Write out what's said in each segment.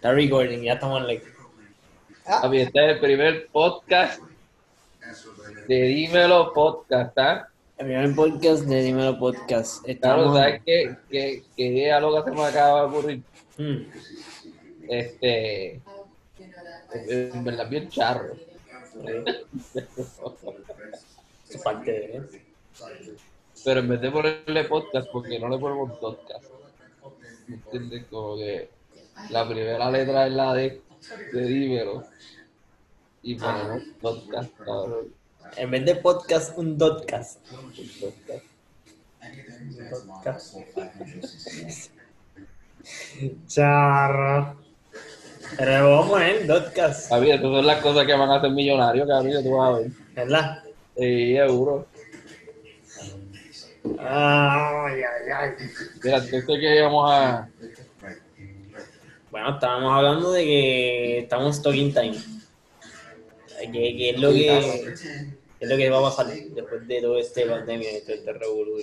Está recording, ya estamos en like. Papi, este es el primer podcast de Dímelo Podcast, ¿ah? El primer podcast de Dímelo Podcast. Claro, Estamos... ¿sabes qué? ¿Qué, qué idea loca se me acaba de ocurrir? Mm. Este. En verdad, bien charro. Es parte de ¿eh? Pero en vez de ponerle podcast, porque no le ponemos podcast. ¿Me entiendes? Como que la primera letra es la de, de Dímelo. Y ponemos podcast, cabrón. En vez de podcast, un dotcast. Podcast. Charro. Pero le vamos a poner dotcast, Papi, estas son las cosas que van a hacer millonarios, cabrón, tú vas a ver. ¿verdad? Sí, seguro. Ay, ay, ay. Mira, entonces que íbamos a. Bueno, estábamos hablando de que estamos talking time. Que, que es lo que es lo que va a pasar después de todo este pandemia y todo este revolú.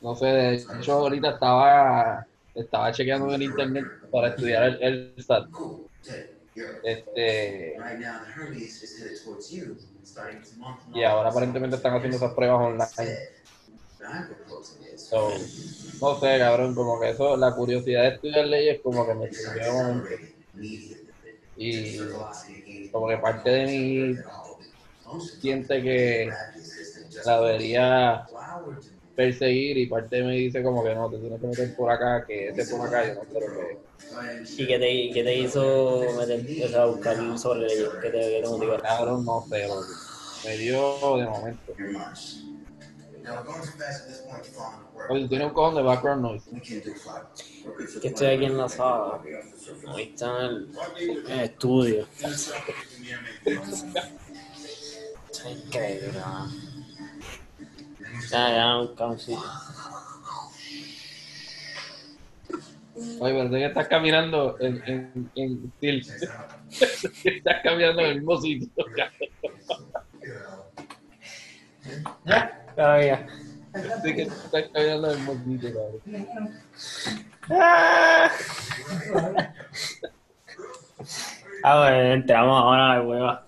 No sé, de hecho, ahorita estaba, estaba chequeando en internet para estudiar el, el SAT. Este, y ahora aparentemente están haciendo esas pruebas online. So, no sé, cabrón, como que eso, la curiosidad de estudiar leyes, como que me surgió de momento. Y como que parte de mí siente que la debería perseguir y parte de mí dice como que no, te tienes que meter por acá, que ese por acá, yo no quiero que... ¿Y qué te, qué te hizo meter, o sea, buscar sobre leyes? ¿Qué te, qué te motivó? Cabrón, no sé, me dio de momento. Oye, tiene un cojón de background noise. Que estoy aquí en la sala. Ahí está en el, el estudio. Está increíble, man. Ya, ya, un. Oye, pero que estás caminando en, en, en tilt. estás caminando en el mismo sitio. Ya, todavía. Sí que estás caminando en el sitio, cabrón. Ah, bueno, entramos ahora a la hueva.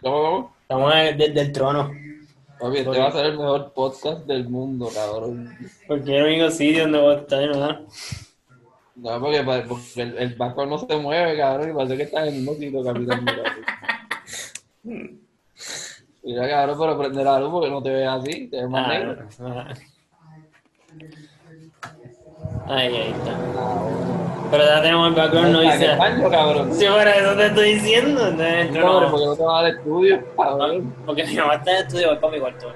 ¿Cómo, cómo? Estamos desde el trono. Papi, este va a ser el mejor podcast del mundo, cabrón. Porque es el único sitio donde voy a estar, ¿no? No, porque, porque el, el background no se mueve, cabrón, y parece que estás en el mismo sitio caminando, cabrón. Mira, cabrón, pero prende la luz porque no te ves así, te ves más Ah, negro. no. Ahí, ahí está. Pero ya tenemos el background noise. el baño, cabrón. Sí, por eso te estoy diciendo. Entonces, No, no. porque no te vas al estudio, cabrón. Porque mi mamá está en el estudio, voy para mi cuarto.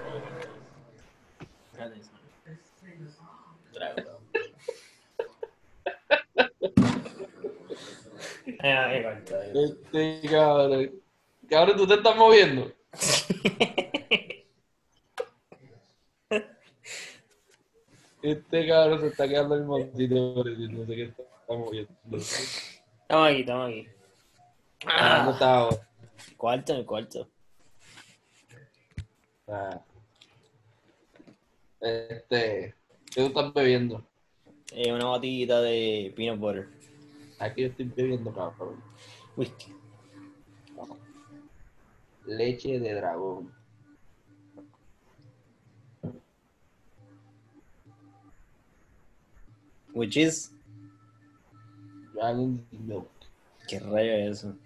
Este, cabrón. Cabrón, tú te estás moviendo. Este cabrón se está quedando en el decir, no sé qué está moviendo. Estamos aquí, estamos aquí. ¿Dónde Ah, ahora? cuarto, en el cuarto. Ah. Este, ¿qué tú estás bebiendo? Eh, una botellita de peanut butter. Aquí yo estoy bebiendo, cabrón. Whisky. Leche de dragón. Which is. Dragon Milk. ¿Qué rayo es eso?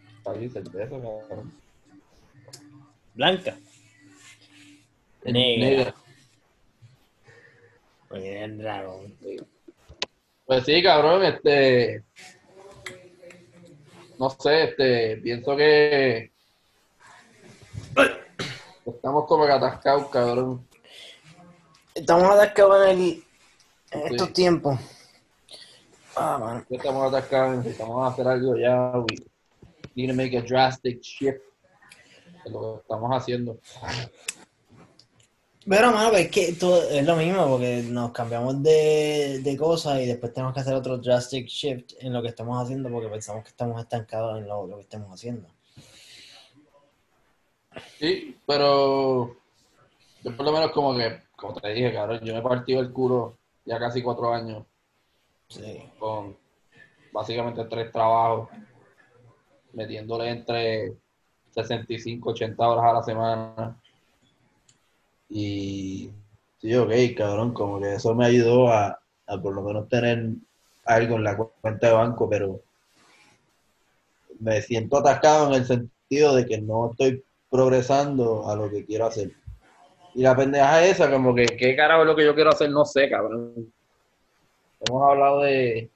Blanca. Negra. Negra. Oye, dragón. Pues sí, cabrón, este. No sé, este. Pienso que. Estamos como que atascados, cabrón. Estamos atascados en, el, en Sí. estos tiempos. Ah, mano. Estamos atascados, necesitamos hacer algo ya. We need to make a drastic shift. Es lo que estamos haciendo. Pero, mano, es que todo es lo mismo, porque nos cambiamos de, de cosas y después tenemos que hacer otro drastic shift en lo que estamos haciendo porque pensamos que estamos estancados en lo, lo que estamos haciendo. Sí, pero yo por lo menos como que, como te dije, cabrón, yo me he partido el culo ya casi cuatro años Sí. con básicamente tres trabajos, metiéndole entre 65, 80 horas a la semana. Y sí, ok, cabrón, como que eso me ayudó a, a por lo menos tener algo en la cuenta de banco, pero me siento atascado en el sentido de que no estoy progresando a lo que quiero hacer. Y la pendeja es esa, como que, ¿qué carajo es lo que yo quiero hacer? No sé, cabrón. Hemos hablado de,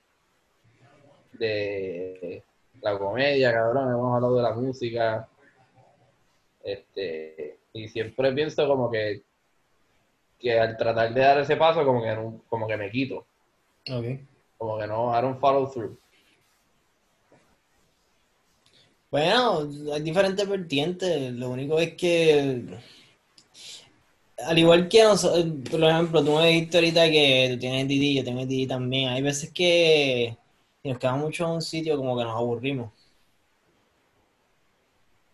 de la comedia, cabrón, hemos hablado de la música. Este, y siempre pienso como que, que al tratar de dar ese paso, como que, como que me quito. Ok. Como que no, I don't follow through. Bueno, hay diferentes vertientes. Lo único es que, al igual que nosotros, por ejemplo, tú me dijiste ahorita que tú tienes DD, yo tengo DD también. Hay veces que si nos quedamos mucho en un sitio, como que nos aburrimos.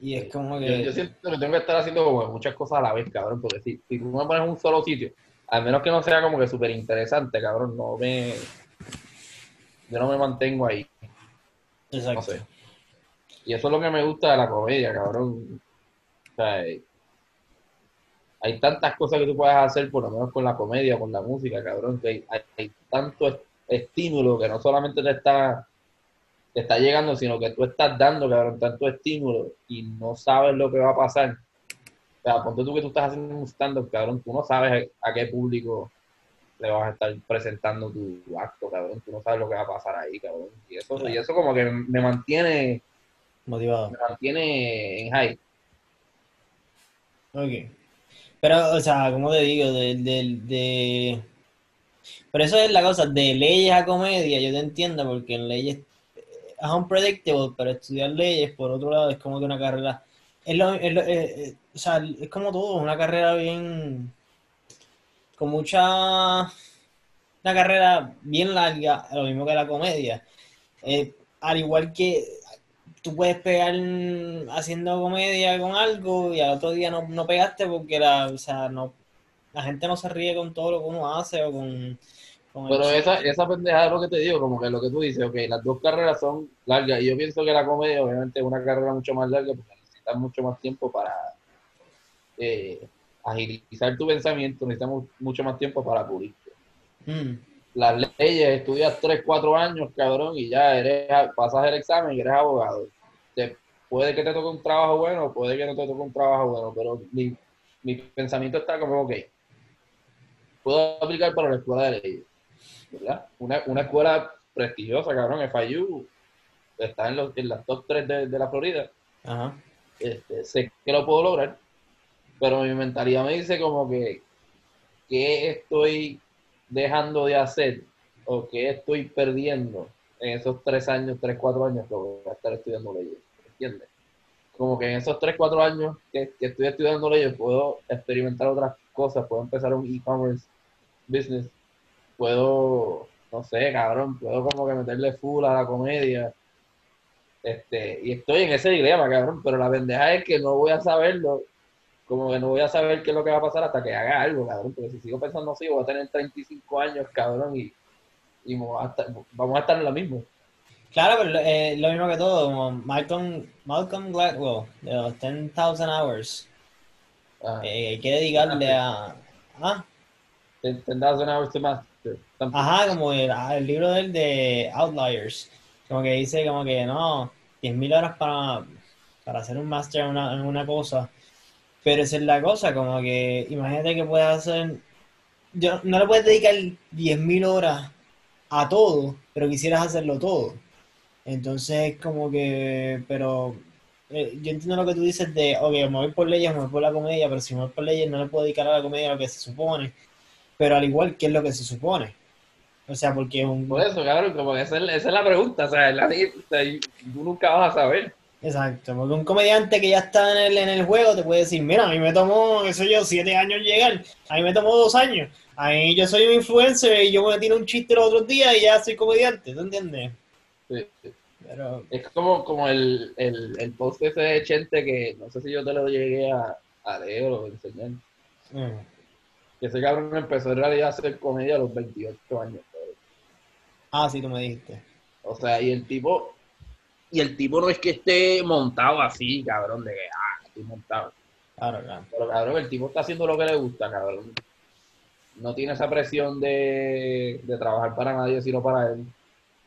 Y es como que. yo siento que tengo que estar haciendo como muchas cosas a la vez, cabrón, porque si, si tú me pones en un solo sitio, al menos que no sea como que súper interesante, cabrón, no me... Yo no me mantengo ahí, no Exacto. sé. Y eso es lo que me gusta de la comedia, cabrón. O sea, hay tantas cosas que tú puedes hacer, por lo menos con la comedia, con la música, cabrón, que hay, hay- hay tanto est- estímulo que no solamente te está, te está llegando, sino que tú estás dando, cabrón, tanto estímulo y no sabes lo que va a pasar. O sea, ponte tú que tú estás haciendo un stand-up, cabrón, tú no sabes a qué público le vas a estar presentando tu acto, cabrón, tú no sabes lo que va a pasar ahí, cabrón. Y eso, y eso como que me mantiene, Motivado. me mantiene en high. Ok. Pero, o sea, como te digo, de, de, de... Pero eso es la cosa, de leyes a comedia, yo te entiendo, porque en leyes eh, es unpredictable, pero estudiar leyes, por otro lado, es como que una carrera... Es lo, es lo- eh, eh, o sea, es como todo, una carrera bien... con mucha... una carrera bien larga, lo mismo que la comedia. Eh, al igual que tú puedes pegar haciendo comedia con algo y al otro día no, no pegaste porque la, o sea, no, la gente no se ríe con todo lo que uno hace o con, con Pero esa, esa pendejada es lo que te digo, como que lo que tú dices, ok, las dos carreras son largas y yo pienso que la comedia obviamente es una carrera mucho más larga porque necesitas mucho más tiempo para eh, agilizar tu pensamiento, necesitas mucho más tiempo para pulirte. Mm, Las leyes, estudias 3, 4 años, cabrón, y ya eres, pasas el examen y eres abogado. Te, puede que te toque un trabajo bueno, puede que no te toque un trabajo bueno, pero mi, mi pensamiento está como, ok, puedo aplicar para la escuela de leyes, ¿verdad? Una, una escuela prestigiosa, cabrón, FIU, está en, los, en las top 3 de, de la Florida, ajá. este, sé que lo puedo lograr, pero mi mentalidad me dice como que, ¿qué estoy dejando de hacer o qué estoy perdiendo en esos tres años, tres, cuatro años que voy a estar estudiando leyes? ¿Entiendes? Como que en esos tres, cuatro años que, que estoy estudiando leyes puedo experimentar otras cosas, puedo empezar un e-commerce business, puedo, no sé, cabrón, puedo como que meterle full a la comedia. Este, y estoy en ese dilema, cabrón, pero la pendeja es que no voy a saberlo, como que no voy a saber qué es lo que va a pasar hasta que haga algo, cabrón, porque si sigo pensando así, voy a tener 35 años, cabrón, y, y a estar- vamos a estar en lo mismo. Claro, pero eh, lo mismo que todo, como Malcolm, Malcolm Gladwell, de los 10,000 hours, Ah, eh, hay que dedicarle a... Ah, 10,000 hours to master. Ajá, como el, ah, el libro del de Outliers, como que dice como que no, 10.000 horas para, para hacer un máster en una, en una cosa, pero esa es la cosa, como que imagínate que puedes hacer, yo, no le puedes dedicar 10.000 horas a todo, pero quisieras hacerlo todo. Entonces, como que, pero eh, yo entiendo lo que tú dices de, ok, me voy por leyes, me voy por la comedia, pero si me voy por leyes no le puedo dedicar a la comedia lo que se supone, pero al igual, ¿qué es lo que se supone? O sea, porque un... Por eso, cabrón, como que esa es, es la pregunta, o sea, la, sea, y tú nunca vas a saber. Exacto, porque un comediante que ya está en el, en el juego te puede decir, mira, a mí me tomó, qué sé yo, siete años llegar, a mí me tomó dos años, a mí yo soy un influencer y yo me tiro un chiste los otros días y ya soy comediante, ¿tú entiendes? Sí. Pero, Es como, como el, el, el post ese de Chente que no sé si yo te lo llegué a, a leer o enseñar. mm, Que ese cabrón empezó en realidad a hacer comedia a los 28 años. ah, sí, tú me dijiste. O sea, y el tipo, y el tipo no es que esté montado así, cabrón, de que, ah, estoy montado. Claro, claro. Pero cabrón, el tipo está haciendo lo que le gusta, cabrón. No tiene esa presión de, de trabajar para nadie, sino para él.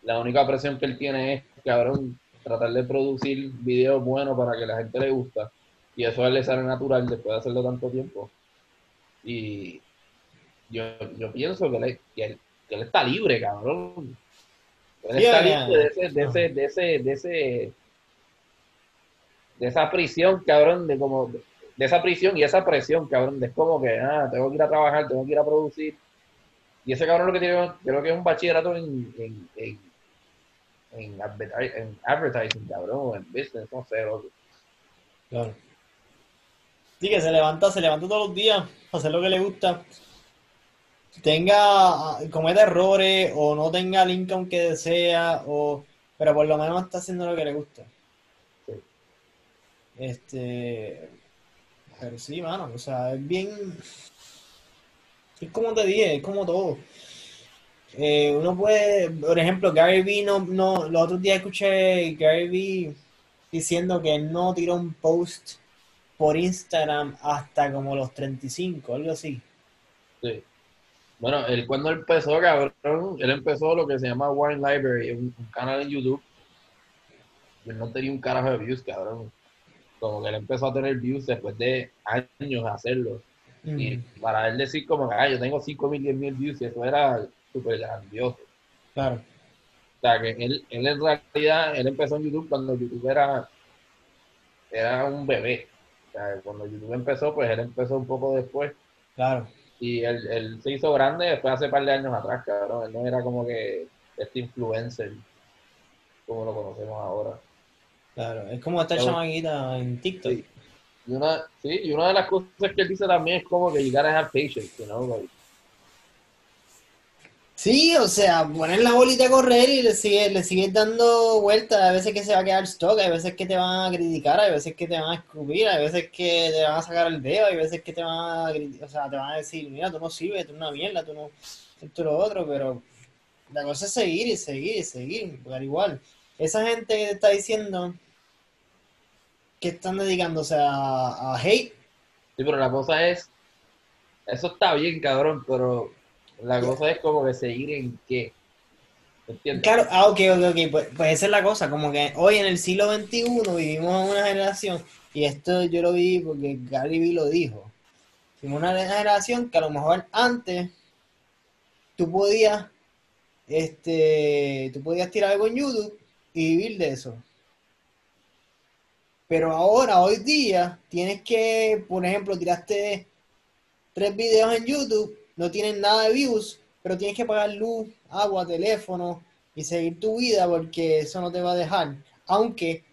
La única presión que él tiene es, cabrón, tratar de producir videos buenos para que la gente le gusta. Y eso a él le sale natural después de hacerlo tanto tiempo. Y yo, yo pienso que que él- que él está libre, cabrón. Él Sí, está ya. libre de esa prisión, cabrón, de como, de esa prisión y esa presión, cabrón, de es como que, ah, tengo que ir a trabajar, tengo que ir a producir. Y ese cabrón lo que tiene, creo que es un bachillerato en, en, en, en, adverti- en advertising, cabrón, o en business, no sé, loco. Claro. Sí, que se levanta, se levanta todos los días a hacer lo que le gusta. Tenga, cometa errores o no tenga el income que desea, o, pero por lo menos está haciendo lo que le gusta. Sí. Este, pero sí, mano, o sea, es bien, es como te dije, es como todo. Eh, uno puede, por ejemplo, Gary Vee no, no, los otros días escuché Gary Vee diciendo que no tiró un post por Instagram hasta como los 35, algo así. Sí. Bueno, él cuando empezó, cabrón, él empezó lo que se llama Wine Library, un, un canal en YouTube. Él no tenía un carajo de views, cabrón. Como que él empezó a tener views después de años de hacerlo. Y para él decir como que, ah, yo tengo 5 mil, 10 mil views, y eso era súper grandioso. claro, O sea, que él, él en realidad, él empezó en YouTube cuando YouTube era, era un bebé. O sea, cuando YouTube empezó, pues él empezó un poco después. claro. Y él, él se hizo grande después hace un par de años atrás, cabrón. Él no era como que este influencer como lo conocemos ahora. Claro, es como esta chamaquita en TikTok. Sí. Y una, sí, y una de las cosas que él dice también es como que you gotta have patience, you know, like, Sí, o sea, poner la bolita a correr y le sigue, le sigues dando vueltas. Hay veces que se va a quedar stock, hay veces que te van a criticar, hay veces que te van a escupir, hay veces que te van a sacar el dedo, hay veces que te van a, o sea, te van a decir, mira, tú no sirves, tú eres una mierda, tú no, esto lo otro, pero la cosa es seguir y seguir y seguir, porque al igual, esa gente que te está diciendo que están dedicándose a, a hate, Sí, pero la cosa es, eso está bien, cabrón, pero la cosa es como que seguir en qué. ¿Entiendes? Claro, ah, ok, ok, ok, pues, pues esa es la cosa, como que hoy en el siglo XXI vivimos una generación, y esto yo lo vi porque Gary Vee lo dijo, vivimos una generación que a lo mejor antes tú podías, este, tú podías tirar algo en YouTube y vivir de eso. Pero ahora, hoy día, tienes que, por ejemplo, tiraste tres videos en YouTube, no tienen nada de views, pero tienes que pagar luz, agua, teléfono y seguir tu vida porque eso no te va a dejar. Aunque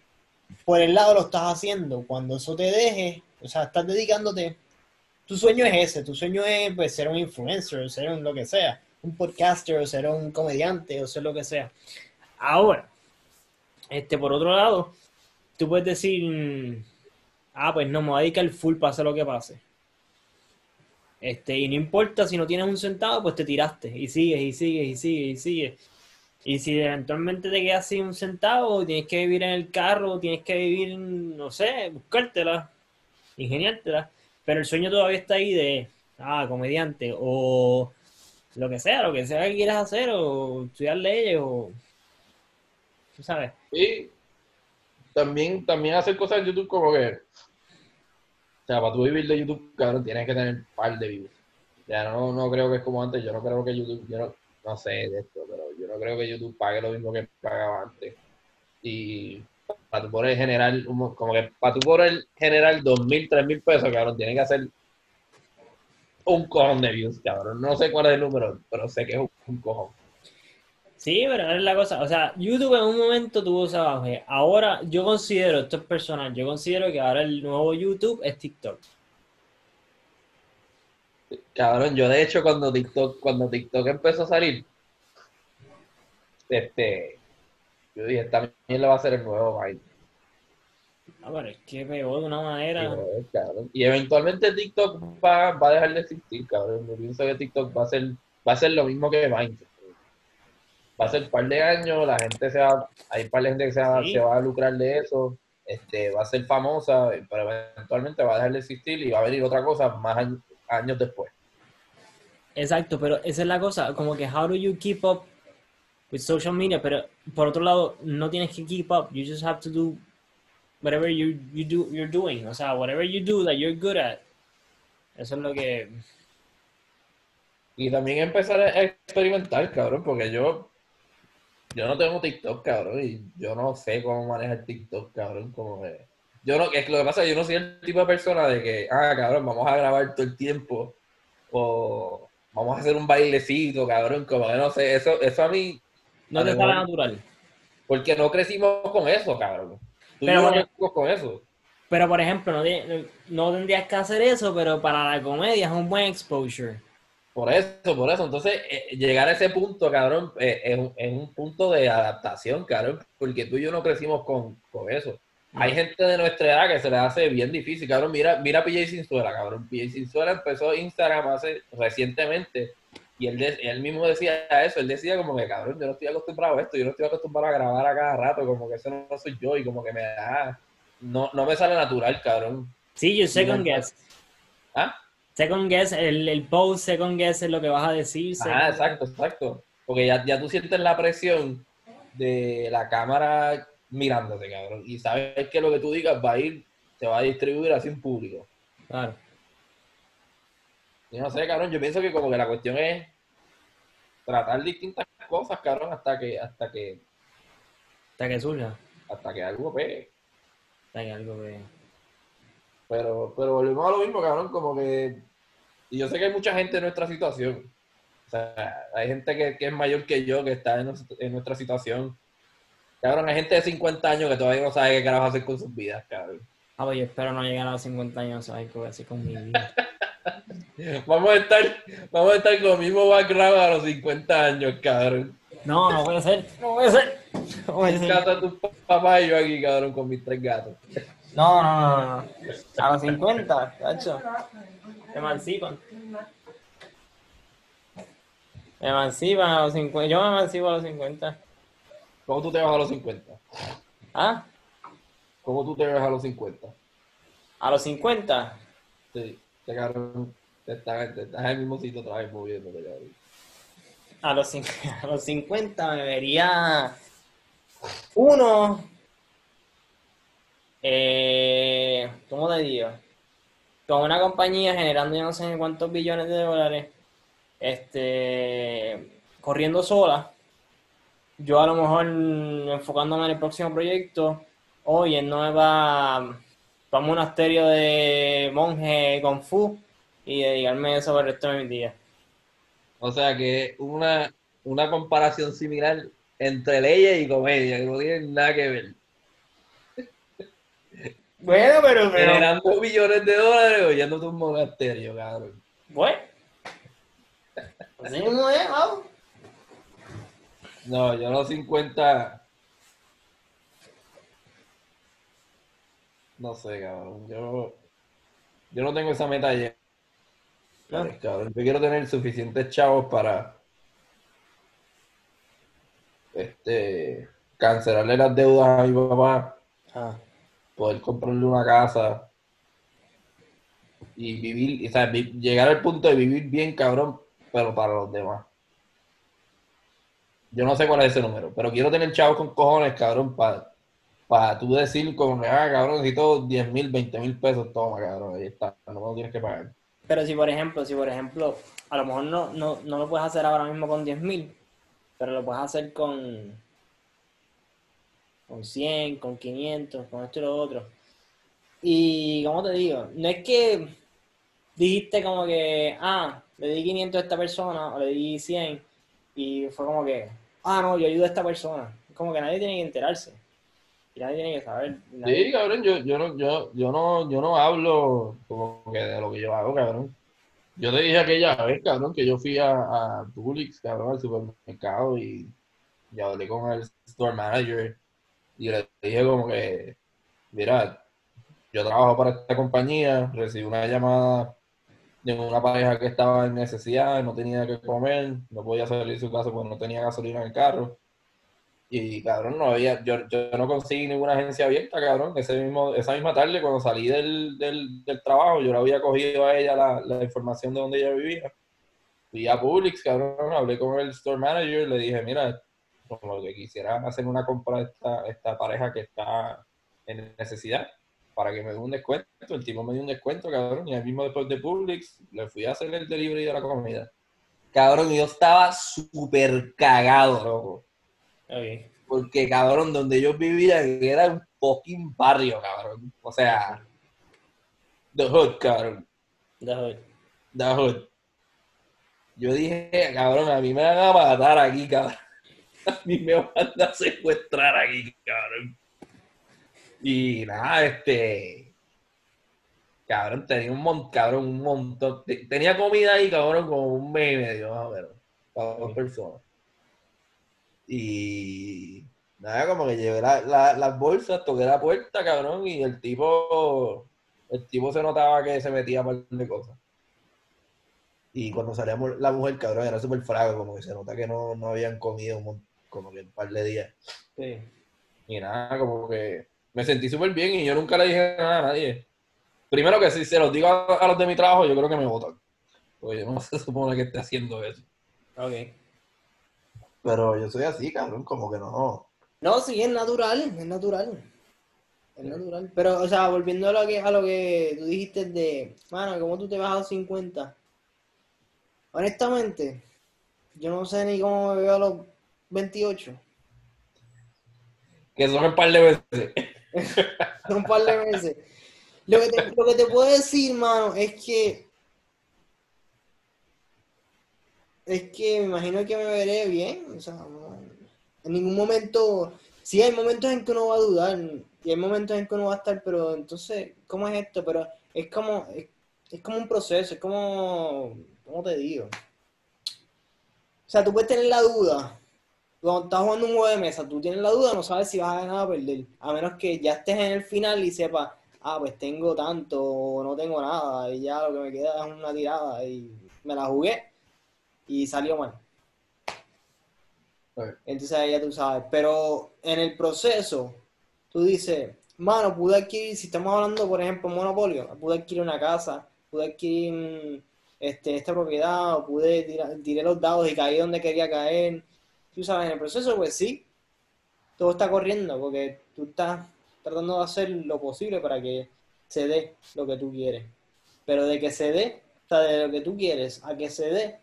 por el lado lo estás haciendo, cuando eso te deje, o sea, estás dedicándote, tu sueño es ese, tu sueño es pues, ser un influencer, ser un lo que sea, un podcaster, o ser un comediante, o ser lo que sea. Ahora, este, por otro lado, tú puedes decir, ah, pues no, me voy a dedicar full pase lo que pase. Este, y no importa si no tienes un centavo, pues te tiraste y sigues y sigues y sigues y sigues. Y si eventualmente te quedas sin un centavo, tienes que vivir en el carro, tienes que vivir, no sé, buscártela, ingeniártela. Pero el sueño todavía está ahí de, ah, comediante, o lo que sea, lo que sea que quieras hacer, o estudiar leyes, o, sabes. Y también, también hacer cosas en YouTube como que, sea, para tú vivir de YouTube, cabrón, tienes que tener un par de views. Sea, no, no creo que es como antes, yo no creo que YouTube, yo no, no sé de esto, pero yo no creo que YouTube pague lo mismo que pagaba antes. Y para tú poder generar, como que para tú poder generar dos mil, tres mil pesos, cabrón, tienes que hacer un cojón de views, cabrón. No sé cuál es el número, pero sé que es un, un cojón. Sí, pero es la cosa. O sea, YouTube en un momento tuvo ese auge. Ahora, yo considero, esto es personal, yo considero que ahora el nuevo YouTube es TikTok. Cabrón, yo de hecho cuando TikTok, cuando TikTok empezó a salir, este, yo dije, también le va a ser el nuevo Vine. Ah, pero es que pegó de una manera. cabrón. Y eventualmente TikTok va, va a dejar de existir, cabrón. Yo pienso que TikTok va a ser, va a ser lo mismo que Vine. Va a ser un par de años, la gente se va, hay un par de gente que se va, Sí. se va a lucrar de eso, este, va a ser famosa, pero eventualmente va a dejar de existir y va a venir otra cosa más años, años después. Exacto, pero esa es la cosa, como que how do you keep up with social media, pero por otro lado, no tienes que keep up, you just have to do whatever you, you do, you're doing, o sea, whatever you do that you're good at. Eso es lo que... Y también empezar a experimentar, cabrón, porque yo, yo no tengo TikTok, cabrón, y yo no sé cómo manejar TikTok, cabrón, como que... Yo no, es que lo que pasa es que yo no soy el tipo de persona de que, ah, cabrón, vamos a grabar todo el tiempo, o vamos a hacer un bailecito, cabrón, como que no sé, eso, eso a mí, No te sale natural. porque no crecimos con eso, cabrón. Tú Pero no crecimos con eso. Pero, por ejemplo, no, no tendrías que hacer eso, pero para la comedia es un buen exposure. Por eso, por eso. Entonces, eh, llegar a ese punto, cabrón, eh, es, un, es un punto de adaptación, cabrón, porque tú y yo no crecimos con, con eso. Hay gente de nuestra edad que se le hace bien difícil, cabrón. Mira, mira a PJ Sinzuela, cabrón. PJ Sinzuela empezó Instagram hace recientemente y él, de- él mismo decía eso. Él decía como que, cabrón, yo no estoy acostumbrado a esto, yo no estoy acostumbrado a grabar a cada rato, como que eso no soy yo y como que me da... No, no me sale natural, cabrón. Sí, you second guess. ¿Ah? Second guess, el, el post second guess es lo que vas a decir. Ah, exacto, exacto. Porque ya, ya tú sientes la presión de la cámara mirándote, cabrón. Y sabes que lo que tú digas va a ir, se va a distribuir así en público. Claro. Yo no sé, cabrón, yo pienso que como que la cuestión es tratar distintas cosas, cabrón, hasta que, hasta que, Hasta que surja. hasta que algo pegue. Hasta que algo que... Pero, pero volvemos a lo mismo, cabrón, como que. Y yo sé que hay mucha gente en nuestra situación. O sea, hay gente que, que es mayor que yo, que está en, en nuestra situación. Cabrón, hay gente de 50 años que todavía no sabe qué carajo hacer con sus vidas, cabrón. Ah, pues yo espero no llegar a los 50 años, ¿sabes qué voy a hacer con mi vida? Vamos a estar, vamos a estar con el mismo background a los 50 años, cabrón. No, no puede ser, no puede ser. No puede En ser. casa de tus papás y yo aquí, cabrón, con mis tres gatos. No, no, no, no. A los 50, cacho. Me emancipan. Me emancipan a los 50. Yo me emancipo a los 50. ¿Cómo tú te vas a los 50? ¿Ah? ¿Cómo tú te ves a los 50? A los 50. Sí, te cabrón, te estás, te estás en el mismo sitio otra vez moviéndote, cabrón. A los, a los 50 me vería uno. Eh, ¿Cómo te digo? Con una compañía generando yo no sé cuántos billones de dólares. Este. Corriendo sola. Yo a lo mejor enfocándome en el próximo proyecto. O yéndome para pa un monasterio de monje Kung Fu. Y dedicarme a eso por el resto de mis días. O sea que una, una comparación similar entre leyes y comedia, que no tienen nada que ver. Bueno, pero, pero Generando billones de dólares o yéndote a un monasterio, cabrón. bueno. Así mismo es, vamos. No, yo los 50. No sé, cabrón. Yo, yo no tengo esa meta ya. No. Cabrón, yo quiero tener suficientes chavos para este cancelarle las deudas a mi papá, Ah, poder comprarle una casa y vivir, sea, vi- llegar al punto de vivir bien, cabrón, pero para los demás. Yo no sé cuál es ese número, pero quiero tener chavos con cojones, cabrón, para para tú decir como ah, cabrón, necesito 10 mil, 20 mil pesos, toma, cabrón, ahí está, no me lo tienes que pagar. Pero si por ejemplo, si por ejemplo, a lo mejor no, no, no lo puedes hacer ahora mismo con 10.000, pero lo puedes hacer con, con 100, con 500, con esto y lo otro. Y, como te digo? No es que dijiste como que, ah, le di 500 a esta persona, o le di 100, y fue como que, ah, no, yo ayudo a esta persona. Como que nadie tiene que enterarse. Y nadie tiene que saber. nadie- Sí, cabrón, yo, yo, no, yo, yo, no, yo no hablo como que de lo que yo hago, cabrón. Yo te dije aquella vez, cabrón, que yo fui a, a Dulix, cabrón, al supermercado y, y hablé con el store manager y le dije como que, mira, yo trabajo para esta compañía, recibí una llamada de una pareja que estaba en necesidad, no tenía que comer, no podía salir de su casa porque no tenía gasolina en el carro. Y cabrón, no había, yo, yo no conseguí ninguna agencia abierta, cabrón. Ese mismo, esa misma tarde, cuando salí del, del, trabajo, yo le había cogido a ella la, la información de donde ella vivía. Fui a Publix, cabrón, hablé con el store manager, le dije, mira, como que quisiera hacer una compra de esta, esta pareja que está en necesidad para que me dé un descuento. El tipo me dio un descuento, cabrón, y ahí mismo después de Publix le fui a hacer el delivery de la comida. Cabrón, yo estaba súper cagado, loco. Porque, cabrón, donde yo vivía era un fucking barrio, cabrón. O sea, The Hood, cabrón. Déjame ver. The Hood. Yo dije, cabrón, a mí me van a matar aquí, cabrón. A mí me van a secuestrar aquí, cabrón. Y nada, este. Cabrón, tenía un montón, cabrón, un montón. Te- Tenía comida ahí, cabrón, como un mes y medio, más o menos. Para dos personas. Y nada, como que llevé la- la- las bolsas, toqué la puerta, cabrón, y el tipo, el tipo se notaba que se metía par de cosas. Y cuando salíamos la mujer, cabrón, era súper fraco, como que se nota que no, no habían comido un mon- como que un par de días. Sí. Y nada, como que me sentí súper bien y yo nunca le dije nada a nadie. Primero que si se los digo a, a los de mi trabajo, yo creo que me votan. Porque no se supone que esté haciendo eso. Ok. Pero yo soy así, cabrón, como que no. No, sí, es natural, es natural. Es natural. Pero, o sea, volviendo a lo que, a lo que tú dijiste de, mano, ¿cómo tú te vas a los 50? Honestamente, yo no sé ni cómo me veo a los 28. Que son un par de veces. Son un par de meses. Lo que, te, lo que te puedo decir, mano, es que. Es que me imagino que me veré bien. O sea, no- en ningún momento. Sí, hay momentos en que uno va a dudar. Y hay momentos en que uno va a estar, pero entonces, ¿cómo es esto? Pero es como. Es, es como un proceso, es como. ¿Cómo te digo? O sea, tú puedes tener la duda. Cuando estás jugando un juego de mesa, tú tienes la duda, no sabes si vas a ganar o perder. A menos que ya estés en el final y sepas, ah, pues tengo tanto o no tengo nada. Y ya lo que me queda es una tirada. Y me la jugué y salió mal. Entonces ahí ya tú sabes. Pero en el proceso, tú dices, mano, pude adquirir, si estamos hablando, por ejemplo, monopolio, pude adquirir una casa, pude adquirir este, esta propiedad, o pude tirar, tiré los dados y caí donde quería caer. Tú sabes, en el proceso, pues sí, todo está corriendo, porque tú estás tratando de hacer lo posible para que se dé lo que tú quieres. Pero de que se dé, o sea, de lo que tú quieres a que se dé,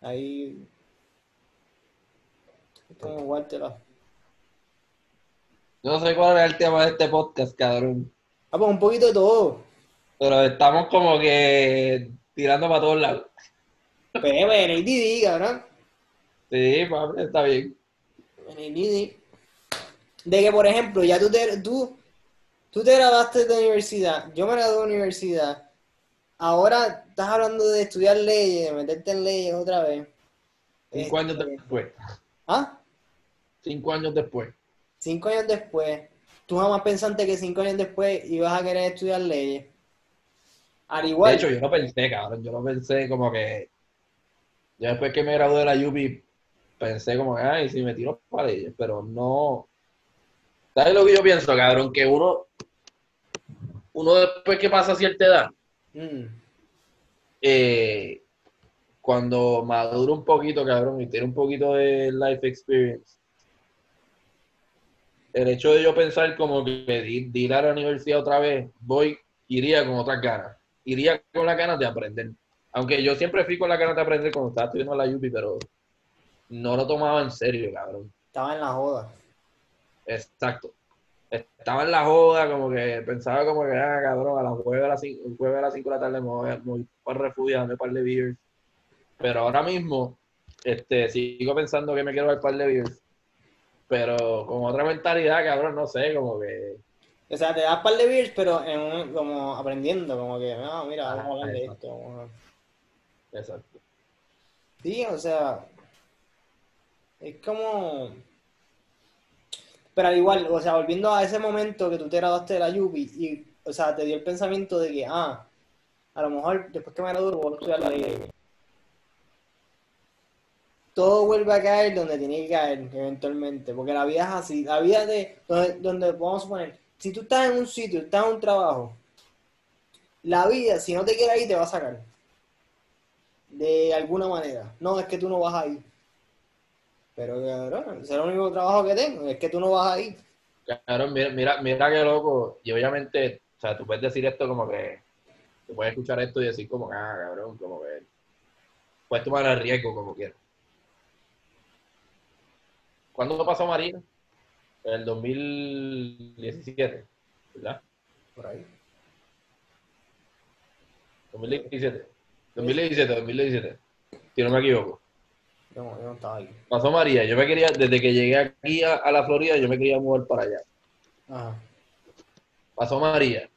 ahí es como jugártela. Yo no sé cuál es el tema de este podcast, cabrón. Ah, pues un poquito de todo. Pero estamos como que tirando para todos lados. Pepe, NADD, cabrón. Sí, papi, está bien. De que, por ejemplo, ya tú te, tú, tú te graduaste de universidad, yo me gradué de universidad. Ahora estás hablando de estudiar leyes, de meterte en leyes otra vez. Cinco años Este, después. ¿Ah? Cinco años después. Cinco años después, tú jamás pensaste que cinco años después ibas a querer estudiar leyes. Al igual. De hecho, yo no pensé, cabrón. Yo no pensé como que. Ya después que me gradué de la UPI, pensé como ay, si me tiro para leyes, pero no. ¿Sabes lo que yo pienso, cabrón? Que uno. Uno después que pasa cierta edad, Mm, eh, cuando madura un poquito, cabrón, y tiene un poquito de life experience, el hecho de yo pensar como que ir, a la universidad otra vez, voy, iría con otras ganas. Iría con las ganas de aprender. Aunque yo siempre fui con las ganas de aprender cuando estaba estudiando en la UPI, pero no lo tomaba en serio, cabrón. estaba en la joda. Exacto. Estaba en la joda, como que pensaba como que, ah, cabrón, a las jueves a las 5 jueves a las cinco de la tarde me voy, a- me voy para el refugio, a darme un par de beers. Pero ahora mismo, este, sigo pensando que me quiero dar un par de beers. Pero con otra mentalidad, cabrón, no sé, como que... O sea, te das par de beers, pero en un- como aprendiendo, como que, no, mira, vamos a Ah, hablar de exacto. esto. vamos a- Exacto. Sí, o sea, es como... Pero al igual, o sea, volviendo a ese momento que tú te graduaste de la Yupi y, o sea, te dio el pensamiento de que, ah, a lo mejor después que me gradúe voy a estudiar la ley. Todo vuelve a caer donde tiene que caer eventualmente, porque la vida es así, la vida de donde, donde vamos a suponer, si tú estás en un sitio, estás en un trabajo, la vida, si no te quiere ahí, te va a sacar. De alguna manera. No, es que tú no vas ahí. Pero, cabrón, ese es el único trabajo que tengo, es que tú no vas ahí. Cabrón, mira, mira, mira qué loco. Y obviamente, o sea, tú puedes decir esto como que, tú puedes escuchar esto y decir como ah, cabrón, como que, puedes tomar el riesgo como quieras. ¿Cuándo pasó Marina? En el 2017, ¿verdad? Por ahí. 2017. 2017, 2017. Si no me equivoco. Yo, no- yo no estaba ahí. Pasó María. Yo me quería, desde que llegué aquí a, a la Florida, yo me quería mover para allá. Ajá. Pasó María.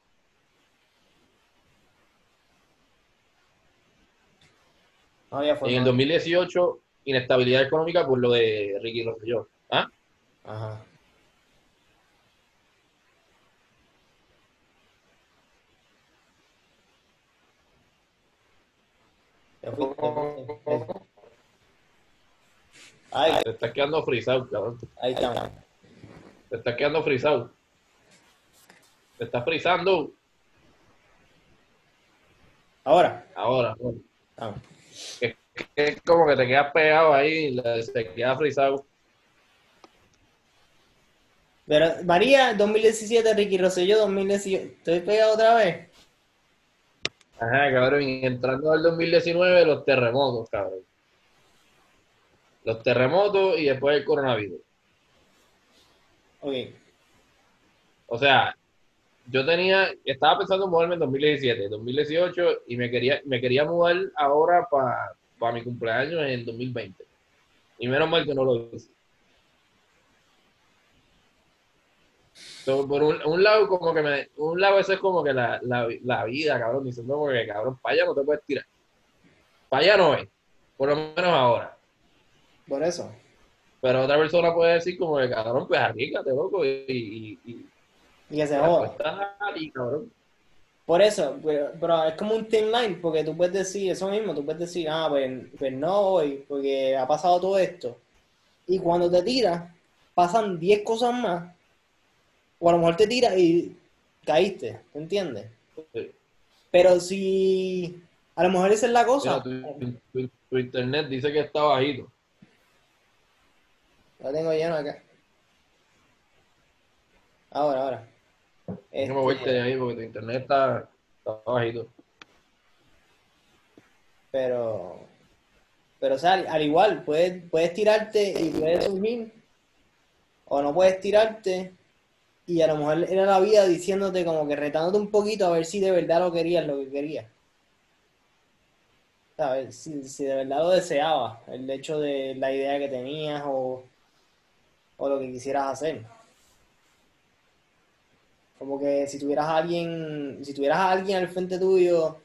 No en el 2018, inestabilidad económica por lo de Ricky Rosselló. ¿Ah? Ajá. Ya fuiste. Ay, Te estás quedando frisado, cabrón. ahí está. Te estás quedando frisado. Te estás frizando Ahora. ahora. bueno. Ah. Es, como que te quedas pegado ahí, la- se queda frisado. Pero María, 2017, Ricky Rosselló, 2018. ¿Estoy pegado otra vez? Ajá, cabrón. Entrando al 2019, los terremotos, cabrón. Los terremotos y después el coronavirus. Ok. O sea, yo tenía, estaba pensando en mudarme en 2017, 2018 y me quería, me quería mudar ahora para mi cumpleaños en 2020. Y menos mal que no lo hice. So, por un, un lado, como que me, un lado eso es como que la, la, la vida, cabrón, diciendo como que cabrón, para allá no te puedes tirar. Para allá no es, por lo menos ahora. Por eso. Pero otra persona puede decir como que cabrón, pues arrígate, loco, y, y, y, Y que se joda. cabrón. Por eso, pero, pero es como un thin line, porque tú puedes decir eso mismo, tú puedes decir, ah, pues, pues no voy, porque ha pasado todo esto. Y cuando te tiras, pasan 10 cosas más, o a lo mejor te tiras y caíste, ¿te entiendes? Sí. Pero si a lo mejor esa es la cosa, Mira, tu, tu- tu internet dice que está bajito. Lo tengo lleno acá. Ahora, ahora. Déjame moverte Este, de ahí porque tu internet está, está bajito. Pero, pero o sea, al, al igual, puedes, puedes tirarte y puedes surgir, o no puedes tirarte, y a lo mejor era la vida diciéndote como que retándote un poquito a ver si de verdad lo querías, lo que querías. ¿Sabes? Si, si de verdad lo deseabas, el hecho de la idea que tenías o, o lo que quisieras hacer. Como que si tuvieras alguien, si tuvieras a alguien al frente tuyo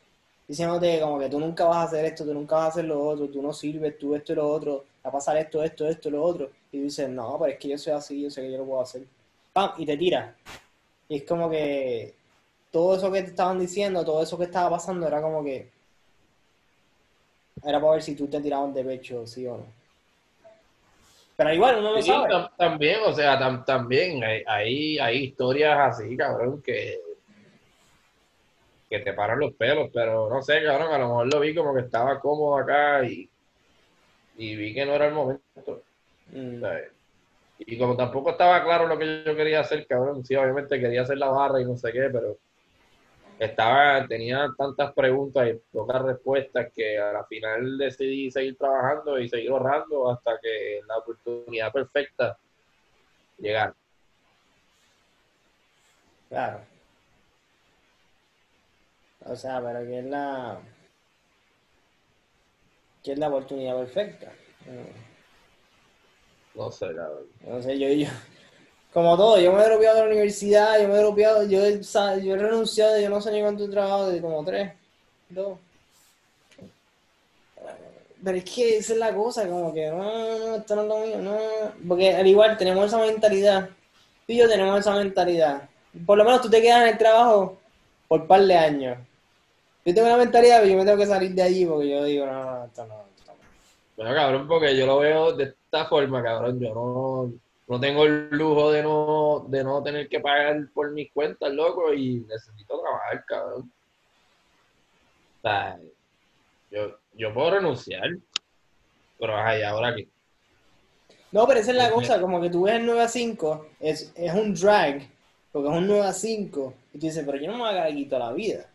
diciéndote como que tú nunca vas a hacer esto, tú nunca vas a hacer lo otro, tú no sirves, tú esto y lo otro, va a pasar esto, esto, esto y lo otro, y dices, no, pero es que yo soy así, yo sé que yo lo puedo hacer. ¡Pam! Y te tiras. Y es como que todo eso que te estaban diciendo, todo eso que estaba pasando, era como que era para ver si tú te tirabas de pecho, sí o no. Pero igual, uno no Sí, sabe. tam- también, o sea, tam- también hay, hay, hay historias así, cabrón, que, que te paran los pelos, pero no sé, cabrón, a lo mejor lo vi como que estaba cómodo acá y, y vi que no era el momento. Mm. Y como tampoco estaba claro lo que yo quería hacer, cabrón, sí, obviamente quería hacer la barra y no sé qué, pero estaba, tenía tantas preguntas y pocas respuestas que a la final decidí seguir trabajando y seguir ahorrando hasta que la oportunidad perfecta llegara. claro. O sea, pero que es la que es la oportunidad perfecta. No sé, cabrón. No sé, yo, yo, como todo, yo me he dropeado de la universidad, yo me he dropeado, yo, he yo he renunciado, yo no sé ni cuánto he trabajado, de como tres, dos. Pero es que esa es la cosa, como que no, no, esto no es lo mío, no. Porque al igual tenemos esa mentalidad, tú y yo tenemos esa mentalidad. Por lo menos tú te quedas en el trabajo por par de años. Yo tengo una mentalidad que yo me tengo que salir de allí porque yo digo, no, no. esto no. Bueno, cabrón, porque yo lo veo de esta forma, cabrón. Yo no, no tengo el lujo de no, de no tener que pagar por mis cuentas, loco, y necesito trabajar, cabrón. O sea, yo, yo puedo renunciar, pero ay, ahora qué. No, pero esa es la cosa, como que tú ves el 9 a 5, es, es un drag, porque es un 9 a 5, y tú dices, pero yo no me voy a toda la vida.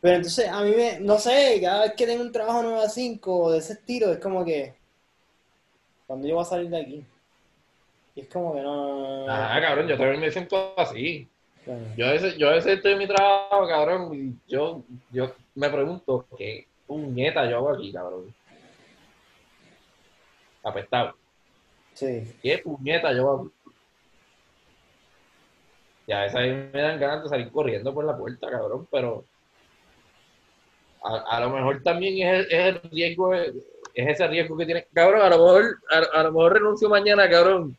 Pero entonces, a mí me, no sé, cada vez que tengo un trabajo 9 a 5 o de ese estilo, es como que, cuando yo voy a salir de aquí? Y es como que no... Ah, cabrón, yo también me siento así. Claro. Yo a veces, yo a veces estoy en mi trabajo, cabrón, y yo, yo me pregunto, ¿qué puñeta yo hago aquí, cabrón? Apestado. Sí. ¿Qué puñeta yo hago? Y a veces a mí me dan ganas de salir corriendo por la puerta, cabrón, pero a, a lo mejor también es, el- es el riesgo, es ese riesgo que tiene. Cabrón, a lo mejor, a, a lo mejor renuncio mañana, cabrón,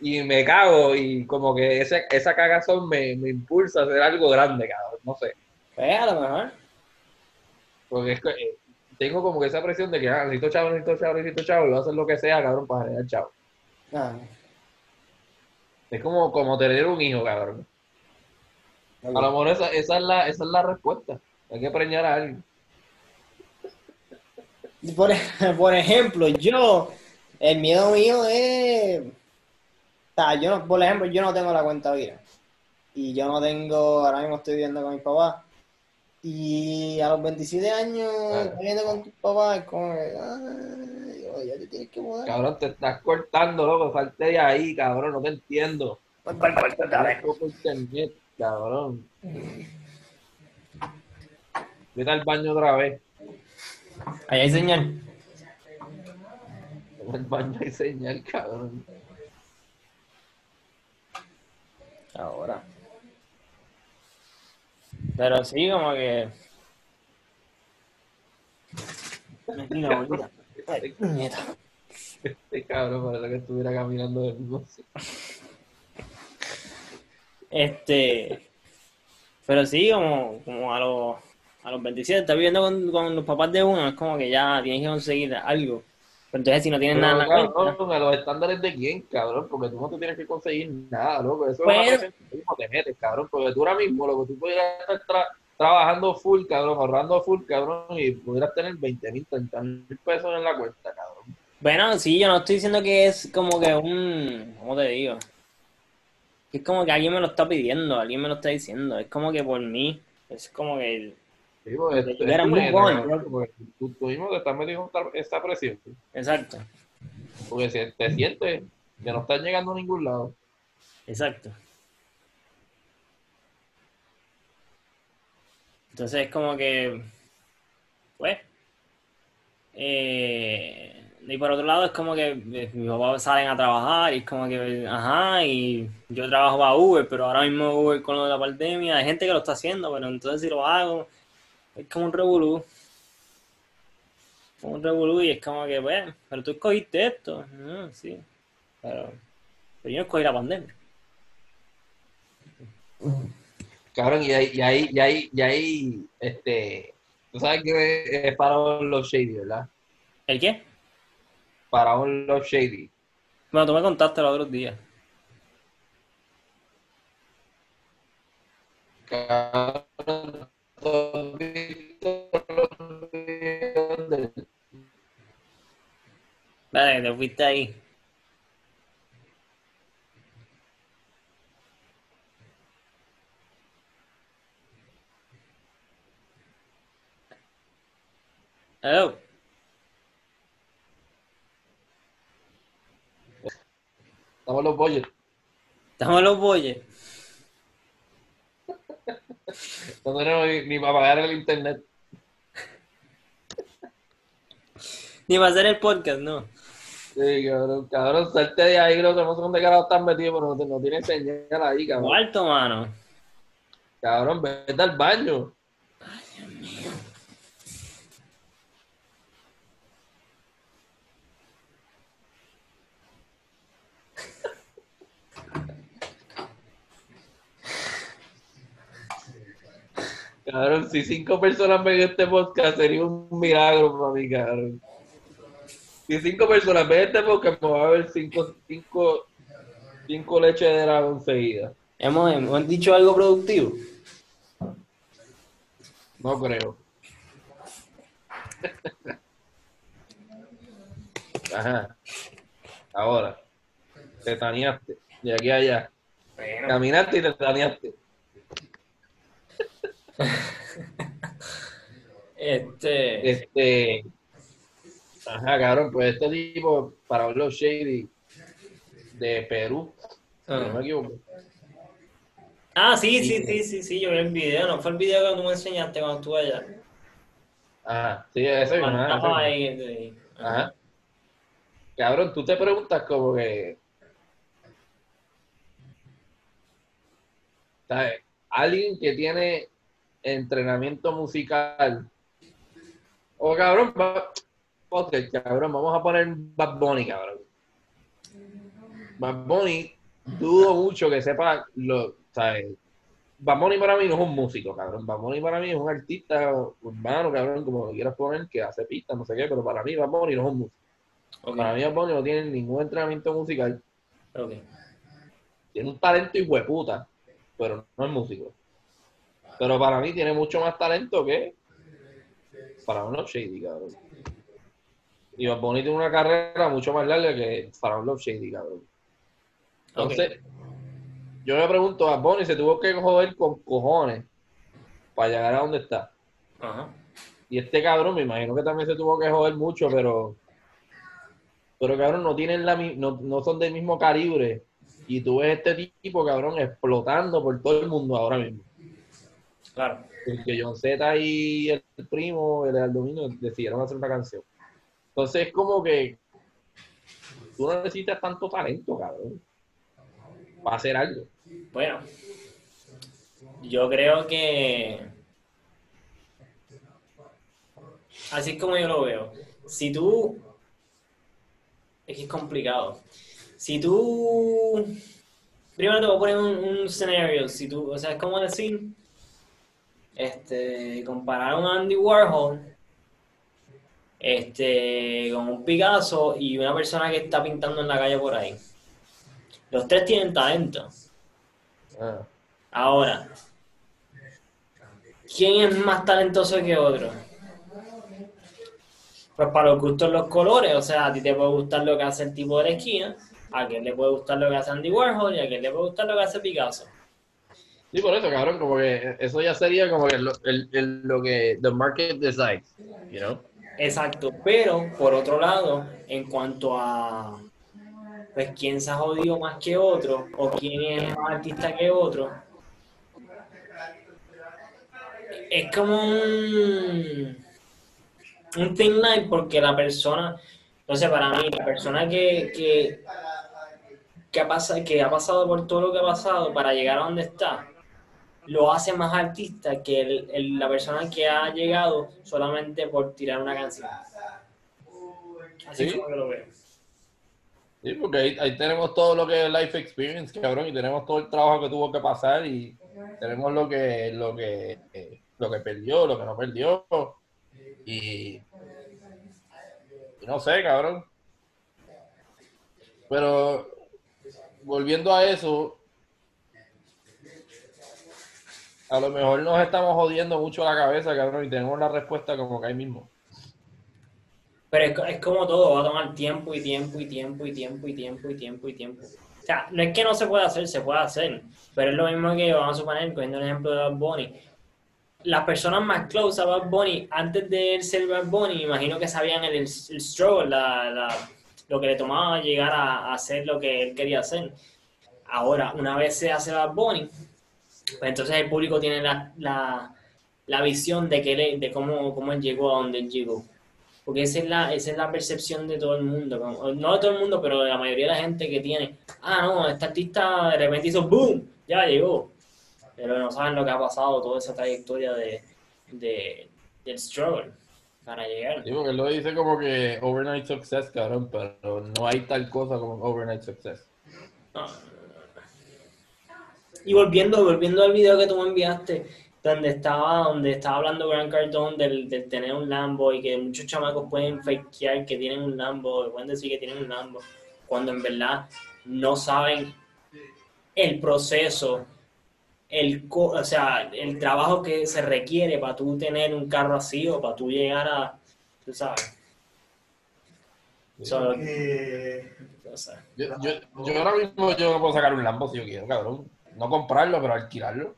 y me cago, y como que ese, esa cagazón me, me impulsa a hacer algo grande, cabrón, no sé. Pues a lo mejor. Porque es que eh, tengo como que esa presión de que ah, necesito chavo, necesito chavo, necesito chavo, y voy a hacer lo que sea, cabrón, para generar chavo. Ah, Es como, como tener un hijo, cabrón. A lo mejor esa, esa, es la, esa es la respuesta. Hay que preñar a alguien. Por, por ejemplo, yo, el miedo mío es, o sea, yo, no- por ejemplo, yo no tengo la cuenta vida. Y yo no tengo, ahora mismo estoy viviendo con mi papá. Y a los 27 años, Claro. viviendo con tu papá, es como que, ay, oye, ya te tienes que mudar. Cabrón, te estás cortando, loco. Salte de ahí, cabrón. No te entiendo. Dale. Por internet, cabrón. Vete al baño otra vez. Ahí hay señal. En el baño hay señal, cabrón. Ahora. Pero sí, como que. Ay. Este cabrón parece que estuviera caminando de mismo sitio. Este. Pero sí, como, como a los, a los 27, estás viviendo con, con los papás de uno, es como que ya tienes que conseguir algo. Pero entonces, si no tienes Pero, nada en la cuenta. cabrón, a los estándares de quién, cabrón, porque tú no te tienes que conseguir nada, loco. Eso Pero- es una presión que tú mismo te metes, cabrón, porque tú ahora mismo, lo que tú pudieras estar tra- trabajando full, cabrón, ahorrando full, cabrón, y pudieras tener 20 mil, 30 mil pesos en la cuenta, cabrón. Bueno, sí, yo no estoy diciendo que es como que un. ¿Cómo te digo? Que es como que alguien me lo está pidiendo, alguien me lo está diciendo. Es como que por mí. Es como que. Sí, esto- yo era muy es, joven, cabrón, porque tú, tú mismo te estás metiendo esta, esta presión, Exacto, porque si te sientes que no estás llegando a ningún lado. exacto. Entonces es como que. Pues. Eh, y por otro lado es como que eh, mis papás salen a trabajar y es como que, ajá, y yo trabajo para Uber, pero ahora mismo Uber con lo de la pandemia, hay gente que lo está haciendo, pero entonces si lo hago, es como un revolú. Como un revolú y es como que, bueno, pero tú escogiste esto. Ah, sí, pero, pero yo no escogí la pandemia. Cabrón, y ahí, y ahí, y ahí, y ahí, este, tú sabes que es para un Love Shady, ¿verdad? ¿El qué? Para un Love Shady. Bueno, tú me contaste los otros días. Cabrón, Dale, te fuiste ahí. Hello. Estamos los bollos. Estamos los bolles. No tenemos ni, ni para pagar el internet. Ni va a hacer el podcast, no. Sí, cabrón, cabrón, salte de ahí, creo que no sé dónde carajo están metidos, pero no, no tiene señal ahí, cabrón. Cuarto, mano. Cabrón, vete al baño. Cabrón, si cinco personas ven este podcast sería un milagro para mí, cabrón. Si cinco personas ven este podcast, me va a ver cinco, cinco, cinco leches de dragón seguidas. ¿Hemos, ¿Hemos dicho algo productivo? No creo. Ajá. Ahora, te taneaste. De aquí a allá. Caminaste y te taneaste. Este. Este. Ajá, cabrón, pues este tipo, para los Shady de Perú, si no me equivoco. Ah, sí, sí, sí, sí, sí, yo vi el video, no fue el video que tú me enseñaste cuando estuve allá. Ajá, sí, ese mismo, ajá, ahí, sí. Ajá. Cabrón, tú te preguntas como que. ¿sabes? Alguien que tiene entrenamiento musical. O cabrón, va- ok, cabrón, vamos a poner Bad Bunny, cabrón. Bad Bunny, dudo mucho que sepa lo, ¿sabes? Bad Bunny para mí no es un músico, cabrón. Bad Bunny para mí es un artista urbano, cabrón, como lo quieras poner, que hace pistas, no sé qué, pero para mí Bad Bunny no es un músico. Para mí Bad Bunny no tiene ningún entrenamiento musical. ok. Tiene un talento y hueputa, pero no es músico. Pero para mí tiene mucho más talento que para un Love Shady, cabrón. Y Bad Bunny tiene una carrera mucho más larga que para un Love Shady, cabrón. Entonces, yo me pregunto, Bad Bunny se tuvo que joder con cojones para llegar a donde está. Ajá. Y este cabrón, me imagino que también se tuvo que joder mucho, pero. Pero cabrón, no tienen la no, no son del mismo calibre. Y tú ves este tipo, cabrón, explotando por todo el mundo ahora mismo. Claro. Porque John Z y el primo, el Aldomino, decidieron hacer una canción. Entonces es como que tú no necesitas tanto talento, cabrón. Para hacer algo. Bueno, yo creo que así es como yo lo veo. Si tú es que es complicado. Si tú primero te voy a poner un, escenario, si tú, o sea, es como decir este comparar a un Andy Warhol este con un Picasso y una persona que está pintando en la calle por ahí. Los tres tienen talento. Ah. Ahora, ¿quién es más talentoso que otro? Pues para los gustos los colores, o sea, a ti te puede gustar lo que hace el tipo de la esquina, a quien le puede gustar lo que hace Andy Warhol y a quien le puede gustar lo que hace Picasso. Sí, por eso, cabrón, como que eso ya sería como que lo, el, el- lo que the market decides, you know? Exacto, pero por otro lado, en cuanto a pues quién se ha jodido más que otro o quién es más artista que otro, es como un, un thin line porque la persona, entonces para mí, la persona que, que, que, ha pasado, que ha pasado por todo lo que ha pasado para llegar a donde está, lo hace más artista que el- el- la persona que ha llegado solamente por tirar una canción. Así Sí. es como yo lo veo. Sí, porque ahí, ahí tenemos todo lo que es life experience, cabrón, y tenemos todo el trabajo que tuvo que pasar y tenemos lo que lo que eh, lo que perdió, lo que no perdió y, y no sé, cabrón. Pero volviendo a eso, a lo mejor nos estamos jodiendo mucho la cabeza, cabrón, y tenemos la respuesta como que ahí mismo. Pero es, es como todo, va a tomar tiempo y tiempo y tiempo y tiempo y tiempo y tiempo y tiempo. O sea, no es que no se pueda hacer, se puede hacer. Pero es lo mismo que vamos a suponer, cogiendo el ejemplo de Bad Bunny. Las personas más close a Bad Bunny, antes de él ser Bad Bunny, imagino que sabían el, el struggle, la, la- lo que le tomaba llegar a, a hacer lo que él quería hacer. Ahora, una vez se hace Bad Bunny, pues entonces el público tiene la, la, la visión de, que él- de cómo, cómo él llegó a donde él llegó. Porque esa es la, esa es la percepción de todo el mundo. No de todo el mundo, pero de la mayoría de la gente que tiene. Ah, no, este artista de repente hizo boom, ya llegó. Pero no saben lo que ha pasado, toda esa trayectoria de, de, del struggle para llegar. Sí, porque él lo dice como que overnight success, cabrón, pero no hay tal cosa como overnight success. No. Y volviendo, volviendo al video que tú me enviaste, donde estaba, donde estaba hablando Grant Cardone del, del tener un Lambo y que muchos chamacos pueden fakear que tienen un Lambo, pueden decir que tienen un Lambo, cuando en verdad no saben el proceso, el, co- o sea, el trabajo que se requiere para tú tener un carro así o para tú llegar a, tú sabes. So, Eh, Yo, yo, yo ahora mismo yo no puedo sacar un Lambo si yo quiero, cabrón. No comprarlo, pero alquilarlo.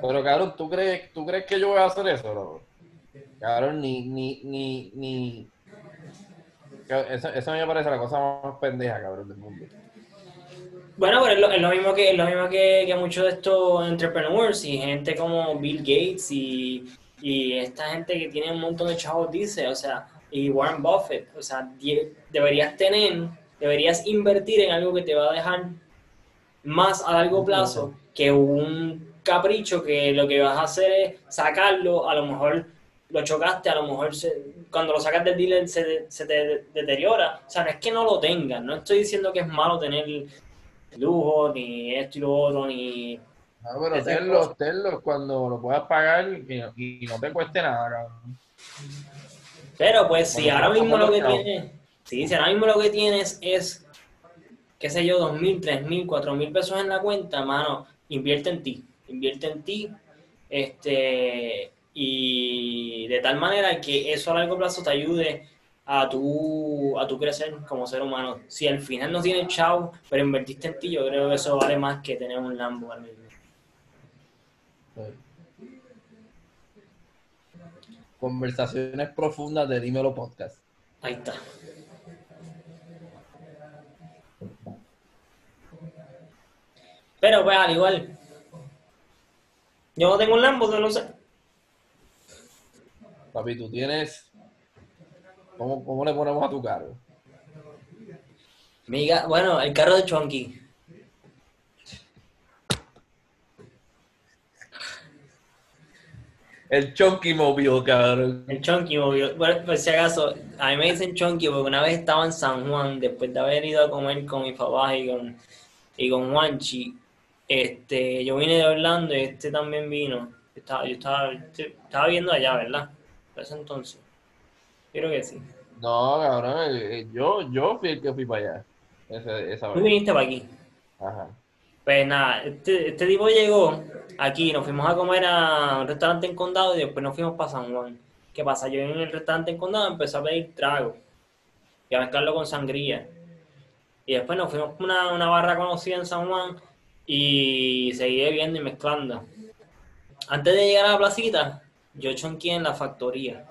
Pero cabrón, ¿tú crees, ¿tú crees que yo voy a hacer eso, loco? Cabrón, ni, ni, ni, ni. Eso, eso me parece la cosa más pendeja, cabrón, del mundo. Bueno, pero es lo, es lo mismo que es lo mismo que, que muchos de estos entrepreneurs y gente como Bill Gates y, y esta gente que tiene un montón de chavos dice, o sea, y Warren Buffett, o sea, deberías tener, deberías invertir en algo que te va a dejar más a largo plazo que un capricho que lo que vas a hacer es sacarlo, a lo mejor lo chocaste, a lo mejor se- cuando lo sacas del dealer se, se te deteriora. O sea, no es que no lo tengas, no estoy diciendo que es malo tener lujo, ni esto y lo otro, ni... No, pero tenlo, tenlo cuando lo puedas pagar y, y no te cueste nada, cabrón. Pero pues si ahora mismo lo que tienes, sí, si ahora mismo lo que tienes es, qué sé yo, dos mil, tres mil, cuatro mil pesos en la cuenta, mano, invierte en ti, invierte en ti, este, y de tal manera que eso a largo plazo te ayude a tu, a tu crecer como ser humano. Si al final no tienes chavo, pero invertiste en ti, yo creo que eso vale más que tener un Lambo ahora mismo. Conversaciones profundas de Dímelo Podcast. Ahí está. Pero pues al igual. Yo no tengo un Lambo, yo no sé. Papi, tú tienes. ¿Cómo, cómo le ponemos a tu carro? Miga, bueno, el carro de Chonky. El Chunky Mobile, cabrón. El Chonky, obvio. Bueno, por si acaso, a mí me dicen Chonky porque una vez estaba en San Juan, después de haber ido a comer con mi papá y con, y con Juanchi. Este, yo vine de Orlando y este también vino. Estaba, yo estaba, estaba viendo allá, ¿verdad? Por ese entonces. Creo que sí. No, cabrón, yo, yo fui el que fui para allá. Ese, esa Tú viniste para aquí. Ajá. Pues nada, este, este tipo llegó aquí, nos fuimos a comer a un restaurante en Condado y después nos fuimos para San Juan. ¿Qué pasa? Yo en el restaurante en Condado empecé a pedir trago y a mezclarlo con sangría. Y después nos fuimos a una, una barra conocida en San Juan y seguí bebiendo y mezclando. Antes de llegar a la placita, yo chonqué en la factoría.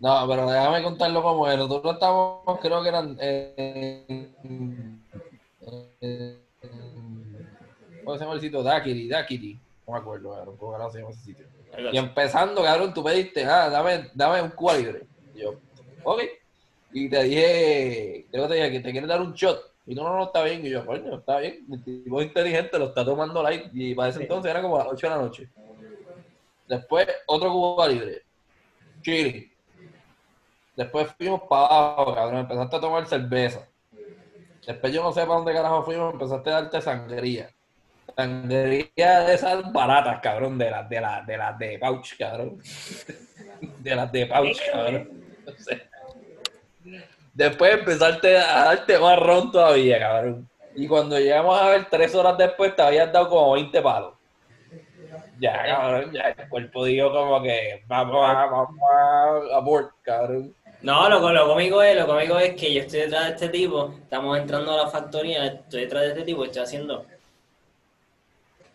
No, pero déjame contarlo como era. Nosotros estábamos, creo que eran. Eh, en- ¿Cómo se llama el sitio? Dakiri, Dakiri. No me acuerdo, cabrón, cómo carajo se llama ese sitio. Y empezando, cabrón, tú pediste, ah, dame, dame un Cuba libre. Y yo, ok. Y te dije, creo que te dije que te quieres dar un shot. Y no, no, no, está bien. Y yo, coño, está bien. El tipo inteligente lo está tomando light. Y para ese entonces era como a las 8 de la noche. Después, otro Cuba libre. Chile. Después fuimos para abajo, cabrón. Empezaste a tomar cerveza. Después yo no sé para dónde carajo fuimos, empezaste a darte sangría. Sangría de esas baratas, cabrón, de las de las de las de pouch, cabrón. De las de pouch, cabrón. No sé. Después empezaste a darte más ron todavía, cabrón. Y cuando llegamos a ver tres horas después te habías dado como 20 palos. Ya, cabrón, ya el cuerpo dijo como que vamos a, vamos a abort, cabrón. No, lo, lo cómico es, lo cómico es que yo estoy detrás de este tipo, estamos entrando a la factoría, estoy detrás de este tipo estoy haciendo.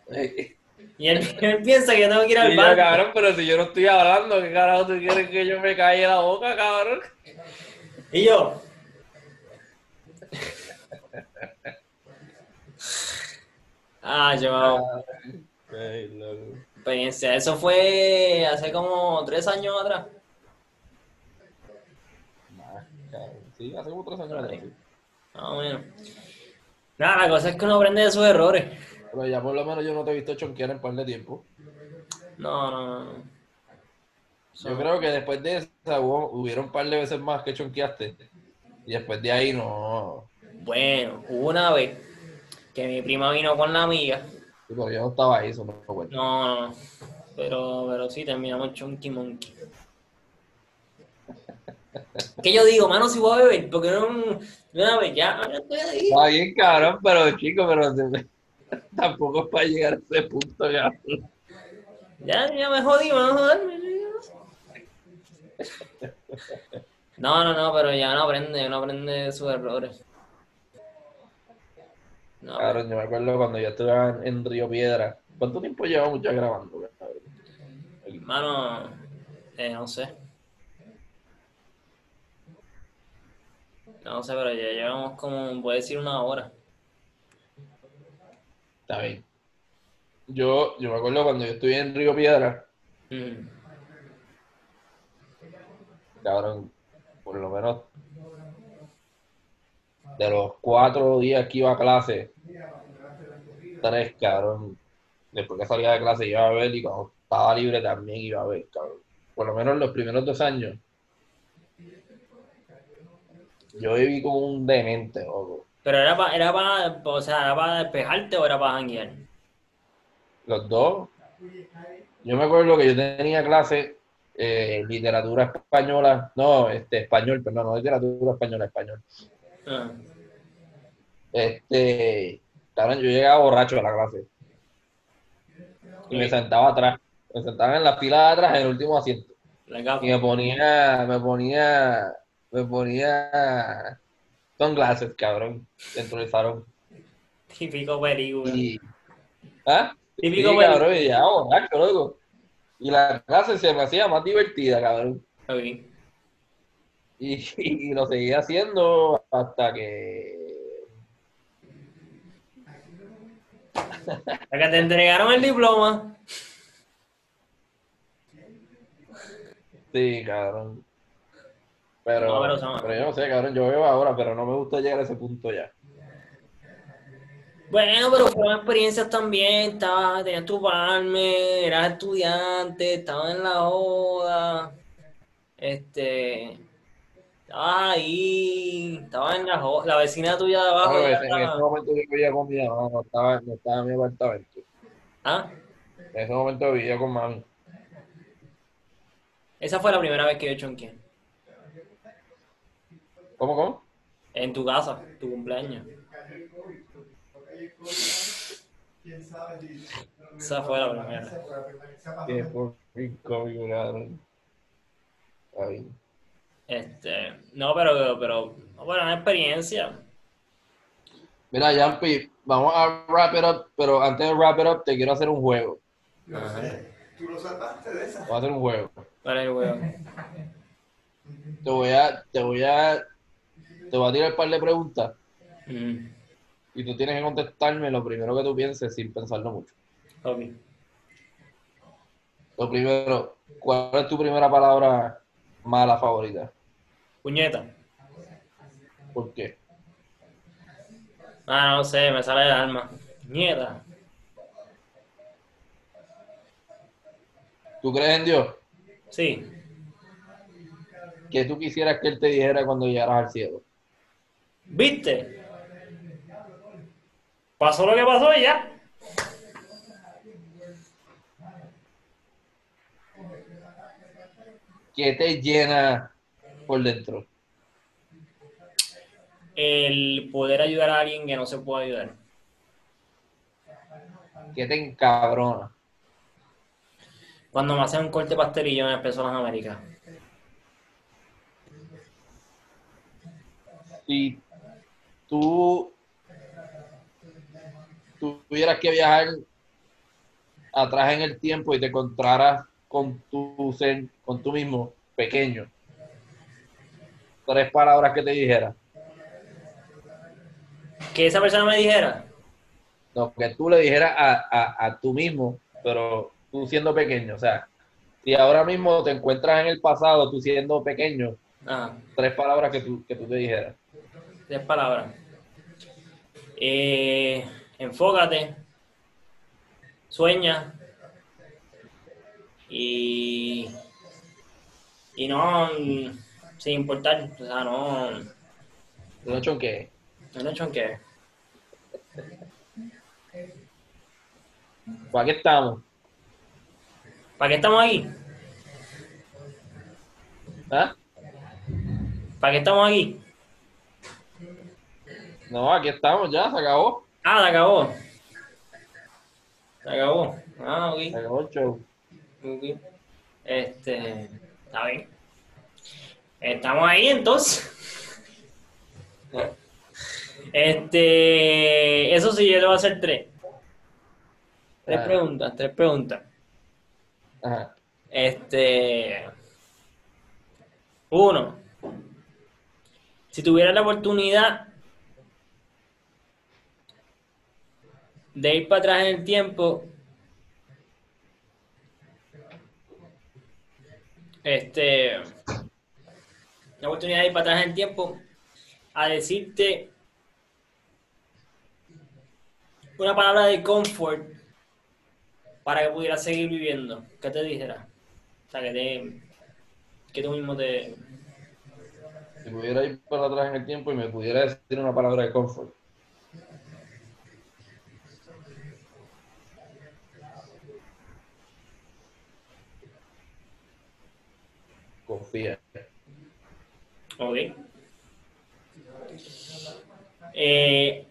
Y él, él piensa que tengo que ir al banco. cabrón, pero si yo no estoy hablando, ¿qué carajo tú quieres que yo me calle la boca, cabrón? Y yo. Ah, yo, Ay, experiencia. Eso fue hace como tres años atrás. Sí, hace como tres años atrás, sí. Más o menos. Nada, la cosa es que uno aprende de sus errores. Pero ya por lo menos yo no te he visto chonquear en par de tiempo. No, no, no, Yo creo que después de esa hubo, hubieron un par de veces más que chonqueaste. Y después de ahí no. Bueno, hubo una vez que mi prima vino con la amiga. Sí, pero yo no estaba ahí, eso no cuenta. No, no, pero, pero sí terminamos Chunky Monkey. ¿Qué yo digo, mano, si voy a beber? Porque no, una vez ya, ya estoy ahí. Está bien, cabrón, pero chico, pero tampoco es para llegar a ese punto, ya. Ya, ya me jodí, me a joderme. No, no, no, pero ya no aprende, no aprende de sus errores. No, Cabrón, yo me acuerdo cuando yo estuve en, Río Piedra. ¿Cuánto tiempo llevamos ya grabando? hermano, eh, no sé. No sé, pero ya llevamos como, a decir una hora. Está bien. Yo, yo me acuerdo cuando yo estuve en Río Piedra, Mm. Cabrón, por lo menos de los cuatro días que iba a clase, tres, cabrón, después que salía de clase iba a ver y cuando estaba libre también iba a ver, cabrón. Por lo menos los primeros dos años, yo viví como un demente, loco. Pero era para, era para, o sea, era para despejarte o era para janguear. Los dos. Yo me acuerdo que yo tenía clase eh, literatura española, no, este, español, perdón, no literatura española, español. Ah. Este, cabrón, yo llegaba borracho a la clase y me sentaba atrás, me sentaba en la fila de atrás, en el último asiento y me ponía, me ponía, me ponía sunglasses, cabrón, dentro del salón. Típico. Y, ¿ah? Típico Sí, cabrón, y ya borracho, loco. Y la clase se me hacía más divertida, cabrón. Ok. Y, y lo seguía haciendo hasta que. Hasta que te entregaron el diploma. Sí, cabrón. Pero, No, pero pero, yo no sé, cabrón. Yo veo ahora, pero no me gusta llegar a ese punto ya. Bueno, pero fueron experiencias también. Estabas, tenías tu palme, eras estudiante, estabas en la joda. Este. Estabas ahí, estabas en la joda. La vecina tuya de abajo. Claro, ya en ese estaba- momento yo vivía con mi mamá, no estaba, no estaba en mi apartamento. ¿Ah? En ese momento vivía con mami. Esa fue la primera vez que yo chonqué. ¿Cómo, cómo? En tu casa, tu cumpleaños. Esa fue la primera. Que fue bien cómico, cabrón. Bien. Este, no, pero, pero, bueno, una experiencia. Mira, Yampi, vamos a wrap it up, pero antes de wrap it up te quiero hacer un juego. Yo sé, tú lo salvaste de esa. Voy a hacer un juego. Vale, weón. Te voy a, te voy a, te voy a tirar un par de preguntas Mm, y tú tienes que contestarme lo primero que tú pienses sin pensarlo mucho. ok. Lo primero, ¿cuál es tu primera palabra mala favorita? Puñeta. ¿Por qué? Ah, no sé, me sale del alma. Puñeta. ¿Tú crees en Dios? Sí. ¿Qué tú quisieras que Él te dijera cuando llegaras al cielo? ¿Viste? Pasó lo que pasó y ya. ¿Qué te llena por dentro? El poder ayudar a alguien que no se puede ayudar. ¿Qué te encabrona? Cuando me hacen un corte pastelillo en las Américas. Si tú tuvieras que viajar atrás en el tiempo y te encontraras con tu ser, con tú mismo, pequeño, tres palabras que te dijera. Que esa persona me dijera. No, que tú le dijeras a, a, a tú mismo, pero tú siendo pequeño. O sea, si ahora mismo te encuentras en el pasado, tú siendo pequeño, Ah, tres palabras que tú, que tú te dijeras. tres palabras. Eh, enfócate. Sueña. Y. Y no. Sin importar. O sea, no. No. No que. ¿Para qué estamos? ¿Para qué estamos aquí? ¿Ah? ¿Para qué estamos aquí? No, aquí estamos ya, se acabó. Ah, se acabó. Se acabó. Ah, ok. Se acabó el show. ok. Este, está bien. Estamos ahí entonces. Este, eso sí, yo le voy a hacer tres. Tres Ah. preguntas, tres preguntas. Ajá. Este. Uno. Si tuvieras la oportunidad de ir para atrás en el tiempo, este. La oportunidad de ir para atrás en el tiempo a decirte una palabra de confort para que pudieras seguir viviendo, ¿qué te dijera? O sea, que, te, que tú mismo te... Si pudiera ir para atrás en el tiempo y me pudiera decir una palabra de confort. Confía. Ok. Eh,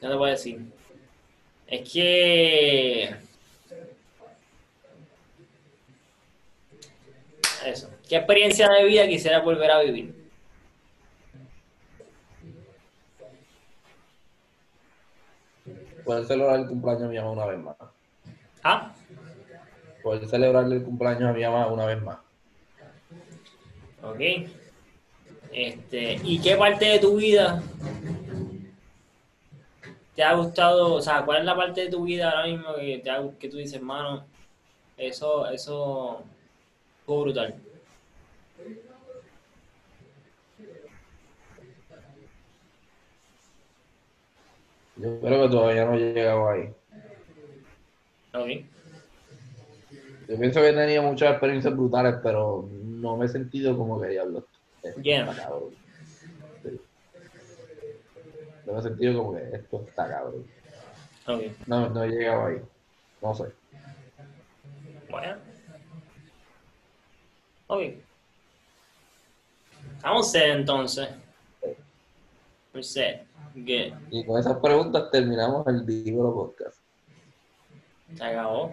ya te voy a decir. Es que... Eso. ¿Qué experiencia de vida quisiera volver a vivir? Poder celebrar el cumpleaños a mi mamá una vez más. Ah, Poder celebrarle el cumpleaños a mi mamá una vez más. ok. Este, ¿y qué parte de tu vida te ha gustado? O sea, ¿cuál es la parte de tu vida ahora mismo que, te ha- que tú dices, mano, eso, eso fue brutal? Yo creo que todavía no he llegado ahí. Ok. Yo pienso que he tenido muchas experiencias brutales, pero no me he sentido como que diablo. Lleno. está cabrón. Sí. No me he sentido como que esto está cabrón. Ok. No, no he llegado ahí. No sé. Bueno. Ok. Vamos set entonces. We're set. Y con esas preguntas terminamos el Dígolo Podcast. Se acabó.